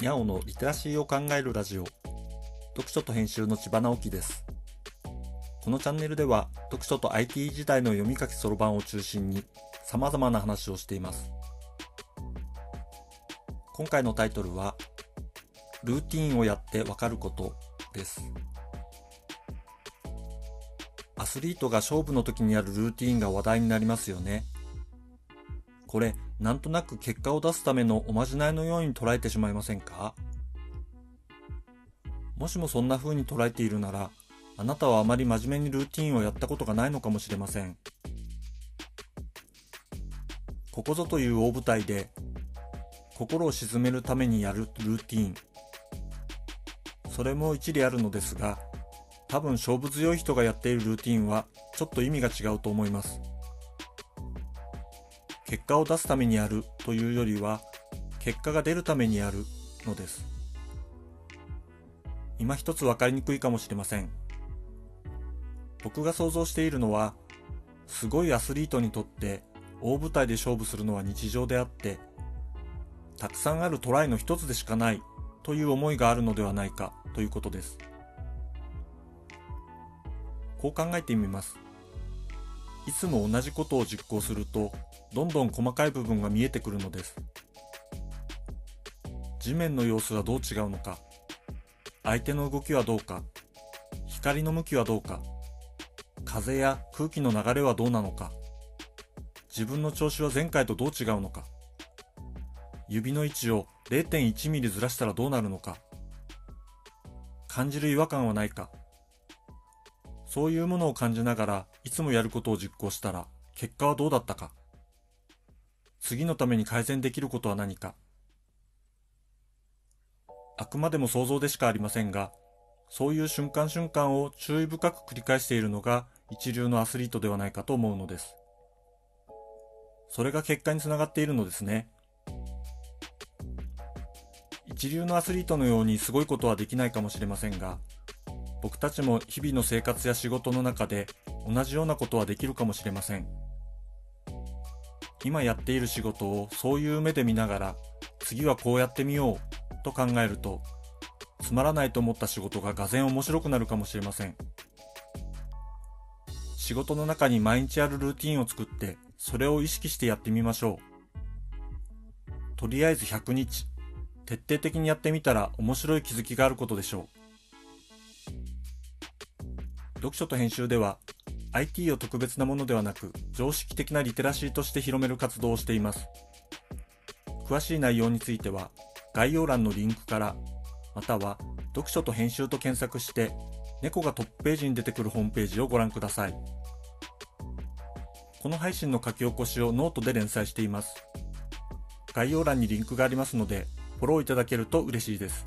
にゃおのリテラシーを考えるラジオ。読書と編集の千葉直樹です。このチャンネルでは読書と IT 時代の読み書きそろばんを中心に様々な話をしています。今回のタイトルはルーティンをやってわかることです。アスリートが勝負の時にやるルーティンが話題になりますよね。これなんとなく結果を出すためのおまじないのように捉えてしまいませんか？もしもそんな風に捉えているなら、あなたはあまり真面目にルーティンをやったことがないのかもしれません。ここぞという大舞台で、心を鎮めるためにやるルーティン。それも一理あるのですが、多分勝負強い人がやっているルーティンはちょっと意味が違うと思います。結果を出すためにやるというよりは、結果が出るためにやるのです。今一つ分かりにくいかもしれません。僕が想像しているのは、すごいアスリートにとって大舞台で勝負するのは日常であって、たくさんあるトライの一つでしかないという思いがあるのではないかということです。こう考えてみます。いつも同じことを実行すると、どんどん細かい部分が見えてくるのです。地面の様子はどう違うのか、相手の動きはどうか、光の向きはどうか、風や空気の流れはどうなのか、自分の調子は前回とどう違うのか、指の位置を0.1ミリずらしたらどうなるのか、感じる違和感はないか、そういうものを感じながらいつもやることを実行したら結果はどうだったか。次のために改善できることは何か。あくまでも想像でしかありませんがそういう瞬間瞬間を注意深く繰り返しているのが一流のアスリートではないかと思うのです。それが結果につながっているのですね。一流のアスリートのようにすごいことはできないかもしれませんが僕たちも日々の生活や仕事の中で同じようなことはできるかもしれません。今やっている仕事をそういう目で見ながら次はこうやってみようと考えるとつまらないと思った仕事ががぜ面白くなるかもしれません。仕事の中に毎日あるルーティンを作ってそれを意識してやってみましょう。とりあえず100日徹底的にやってみたら面白い気づきがあることでしょう。読書と編集では IT を特別なものではなく常識的なリテラシーとして広める活動をしています。詳しい内容については概要欄のリンクからまたは読書と編集と検索して猫がトップページに出てくるホームページをご覧ください。この配信の書き起こしをノートで連載しています。概要欄にリンクがありますのでフォローいただけると嬉しいです。